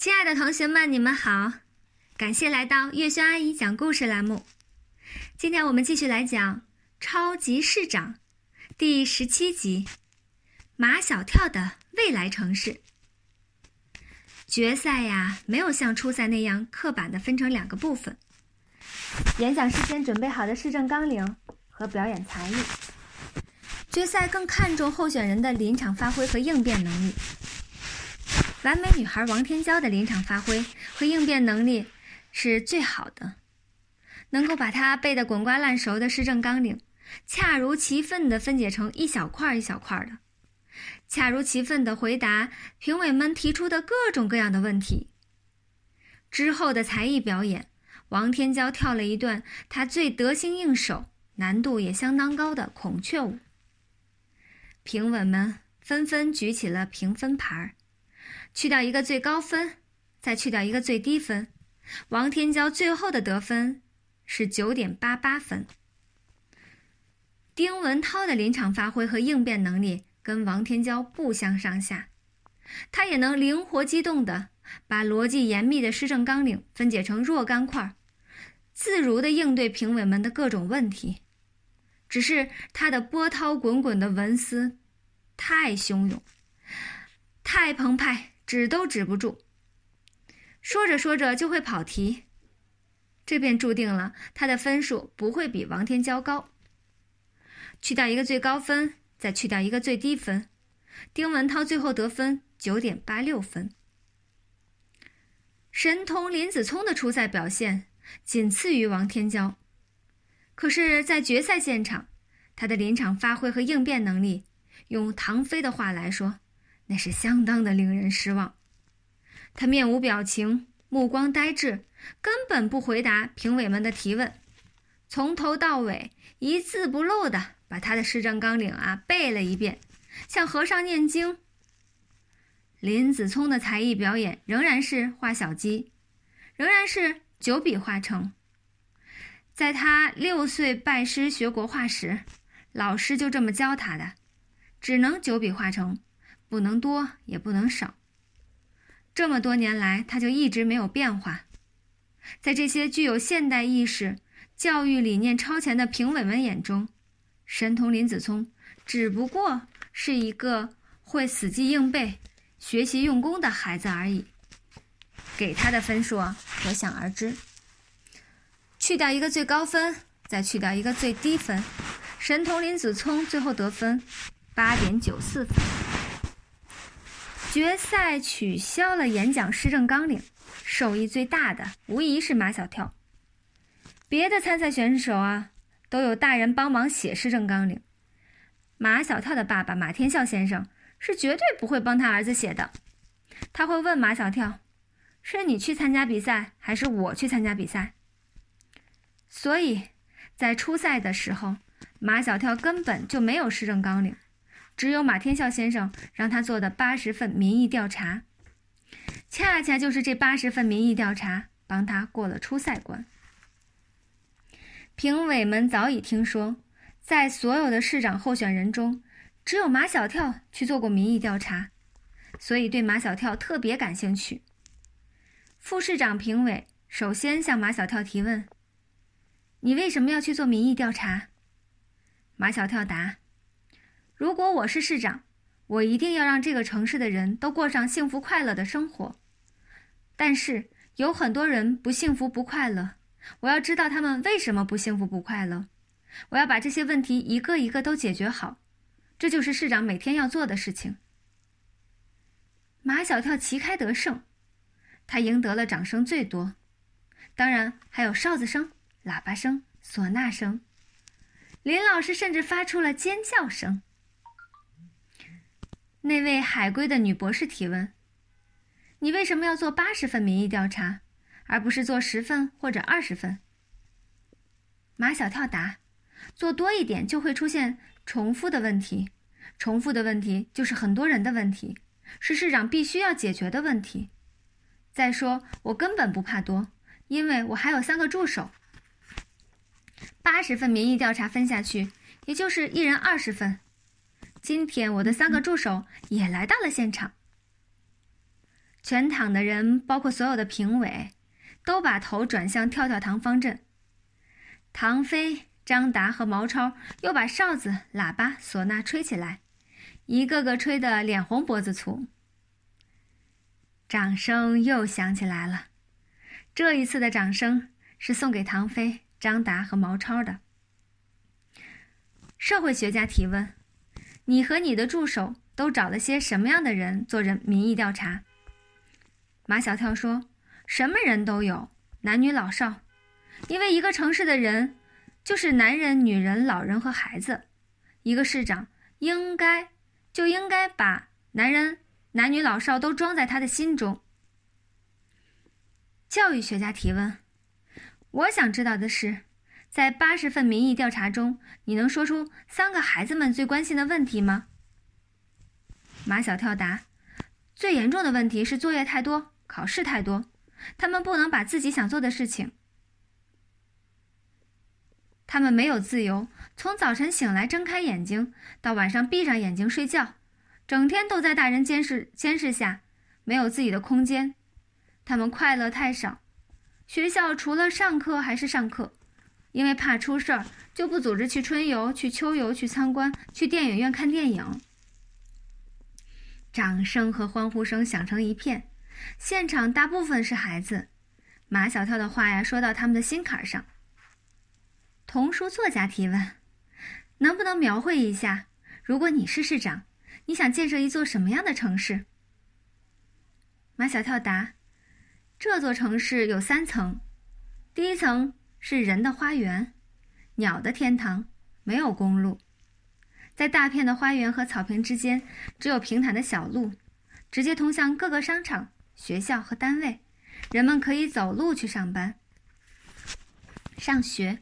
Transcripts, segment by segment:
亲爱的同学们，你们好！感谢来到月轩阿姨讲故事栏目。今天我们继续来讲《超级市长》第十七集《马小跳的未来城市》。决赛呀，没有像初赛那样刻板的分成两个部分：演讲事先准备好的市政纲领和表演才艺。决赛更看重候选人的临场发挥和应变能力。完美女孩王天娇的临场发挥和应变能力是最好的，能够把她背得滚瓜烂熟的施政纲领，恰如其分地分解成一小块一小块的，恰如其分地回答评委们提出的各种各样的问题。之后的才艺表演，王天娇跳了一段她最得心应手、难度也相当高的孔雀舞。评委们纷纷举起了评分牌儿。去掉一个最高分，再去掉一个最低分，王天骄最后的得分是九点八八分。丁文涛的临场发挥和应变能力跟王天骄不相上下，他也能灵活机动的把逻辑严密的施政纲领分解成若干块，自如的应对评委们的各种问题。只是他的波涛滚滚的文思太汹涌，太澎湃。止都止不住，说着说着就会跑题，这便注定了他的分数不会比王天骄高。去掉一个最高分，再去掉一个最低分，丁文涛最后得分九点八六分。神童林子聪的出赛表现仅次于王天骄，可是，在决赛现场，他的临场发挥和应变能力，用唐飞的话来说。那是相当的令人失望，他面无表情，目光呆滞，根本不回答评委们的提问，从头到尾一字不漏的把他的市政纲领啊背了一遍，像和尚念经。林子聪的才艺表演仍然是画小鸡，仍然是九笔画成。在他六岁拜师学国画时，老师就这么教他的，只能九笔画成。不能多，也不能少。这么多年来，他就一直没有变化。在这些具有现代意识、教育理念超前的评委们眼中，神童林子聪只不过是一个会死记硬背、学习用功的孩子而已。给他的分数可想而知。去掉一个最高分，再去掉一个最低分，神童林子聪最后得分八点九四分。决赛取消了演讲施政纲领，受益最大的无疑是马小跳。别的参赛选手啊，都有大人帮忙写施政纲领，马小跳的爸爸马天笑先生是绝对不会帮他儿子写的。他会问马小跳：“是你去参加比赛，还是我去参加比赛？”所以，在初赛的时候，马小跳根本就没有施政纲领。只有马天笑先生让他做的八十份民意调查，恰恰就是这八十份民意调查帮他过了初赛关。评委们早已听说，在所有的市长候选人中，只有马小跳去做过民意调查，所以对马小跳特别感兴趣。副市长评委首先向马小跳提问：“你为什么要去做民意调查？”马小跳答。如果我是市长，我一定要让这个城市的人都过上幸福快乐的生活。但是有很多人不幸福不快乐，我要知道他们为什么不幸福不快乐。我要把这些问题一个一个都解决好，这就是市长每天要做的事情。马小跳旗开得胜，他赢得了掌声最多，当然还有哨子声、喇叭声、唢呐声，林老师甚至发出了尖叫声。那位海归的女博士提问：“你为什么要做八十份民意调查，而不是做十份或者二十份？”马小跳答：“做多一点就会出现重复的问题，重复的问题就是很多人的问题，是市长必须要解决的问题。再说，我根本不怕多，因为我还有三个助手。八十份民意调查分下去，也就是一人二十份。”今天我的三个助手也来到了现场。全场的人，包括所有的评委，都把头转向跳跳糖方阵。唐飞、张达和毛超又把哨子、喇叭、唢呐吹起来，一个个吹得脸红脖子粗。掌声又响起来了，这一次的掌声是送给唐飞、张达和毛超的。社会学家提问：“你和你的助手都找了些什么样的人做人民意调查？”马小跳说：“什么人都有，男女老少，因为一个城市的人就是男人、女人、老人和孩子。一个市长应该就应该把男人、男女老少都装在他的心中。”教育学家提问：“我想知道的是。”在八十份民意调查中，你能说出三个孩子们最关心的问题吗？马小跳答：最严重的问题是作业太多，考试太多，他们不能把自己想做的事情。他们没有自由，从早晨醒来睁开眼睛到晚上闭上眼睛睡觉，整天都在大人监视监视下，没有自己的空间。他们快乐太少，学校除了上课还是上课。因为怕出事儿，就不组织去春游、去秋游、去参观、去电影院看电影。掌声和欢呼声响成一片，现场大部分是孩子。马小跳的话呀，说到他们的心坎上。童书作家提问：能不能描绘一下，如果你是市长，你想建设一座什么样的城市？马小跳答：这座城市有三层，第一层。是人的花园，鸟的天堂，没有公路，在大片的花园和草坪之间，只有平坦的小路，直接通向各个商场、学校和单位，人们可以走路去上班、上学，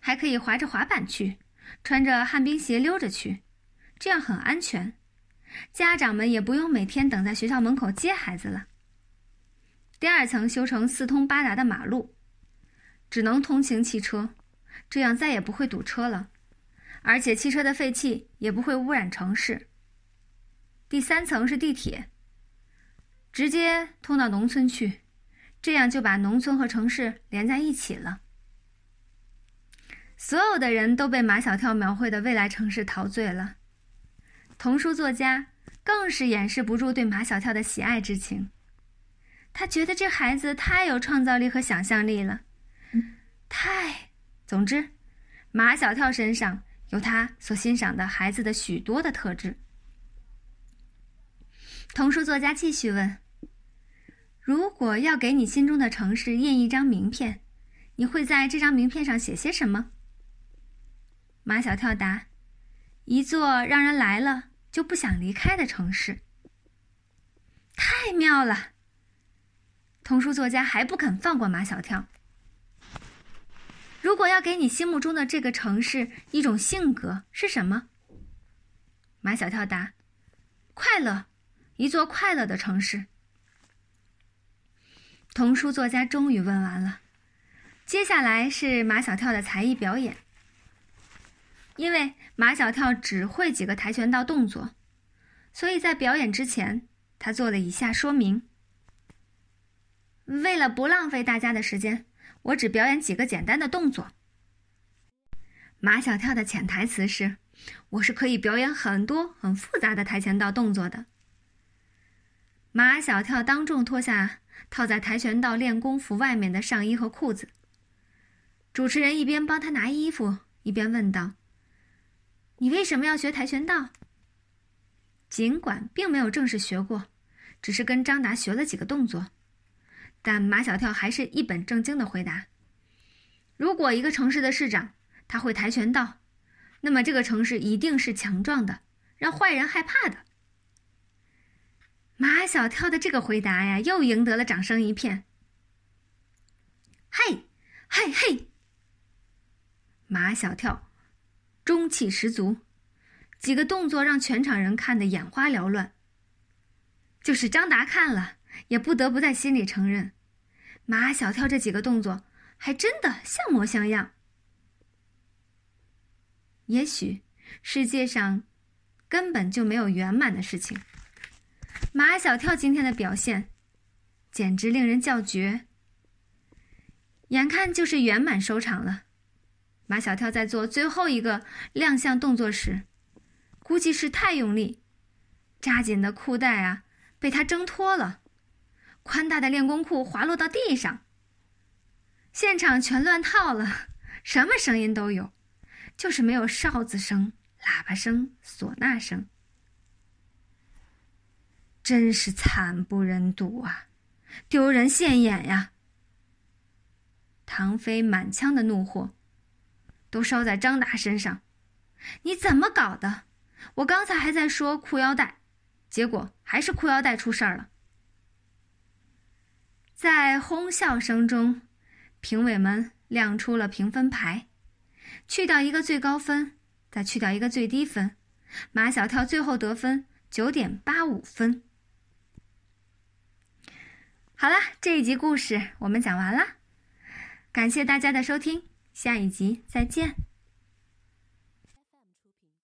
还可以滑着滑板去，穿着旱冰鞋溜着去，这样很安全，家长们也不用每天等在学校门口接孩子了。第二层修成四通八达的马路。只能通行汽车，这样再也不会堵车了，而且汽车的废气也不会污染城市。第三层是地铁，直接通到农村去，这样就把农村和城市连在一起了。所有的人都被马小跳描绘的未来城市陶醉了，童书作家更是掩饰不住对马小跳的喜爱之情，他觉得这孩子太有创造力和想象力了。嗨，总之，马小跳身上有他所欣赏的孩子的许多的特质。童书作家继续问：“如果要给你心中的城市印一张名片，你会在这张名片上写些什么？”马小跳答：“一座让人来了就不想离开的城市。”太妙了！童书作家还不肯放过马小跳。如果要给你心目中的这个城市一种性格是什么？马小跳答：“快乐，一座快乐的城市。”童书作家终于问完了，接下来是马小跳的才艺表演。因为马小跳只会几个跆拳道动作，所以在表演之前，他做了以下说明。为了不浪费大家的时间。我只表演几个简单的动作。马小跳的潜台词是：“我是可以表演很多很复杂的跆拳道动作的。”马小跳当众脱下套在跆拳道练功服外面的上衣和裤子。主持人一边帮他拿衣服，一边问道：“你为什么要学跆拳道？”尽管并没有正式学过，只是跟张达学了几个动作。但马小跳还是一本正经的回答：“如果一个城市的市长他会跆拳道，那么这个城市一定是强壮的，让坏人害怕的。”马小跳的这个回答呀，又赢得了掌声一片。嘿，嘿嘿！马小跳中气十足，几个动作让全场人看得眼花缭乱。就是张达看了。也不得不在心里承认，马小跳这几个动作还真的像模像样。也许世界上根本就没有圆满的事情。马小跳今天的表现简直令人叫绝。眼看就是圆满收场了，马小跳在做最后一个亮相动作时，估计是太用力，扎紧的裤带啊被他挣脱了，宽大的练功裤滑落到地上。现场全乱套了，什么声音都有，就是没有哨子声、喇叭声、唢呐声，真是惨不忍睹啊，丢人现眼呀！唐飞满腔的怒火，都烧在张达身上。你怎么搞的？我刚才还在说裤腰带，结果还是裤腰带出事儿了。在哄笑声中，评委们亮出了评分牌，去掉一个最高分，再去掉一个最低分，马小跳最后得分九点八五分。好了，这一集故事我们讲完了。感谢大家的收听，下一集再见。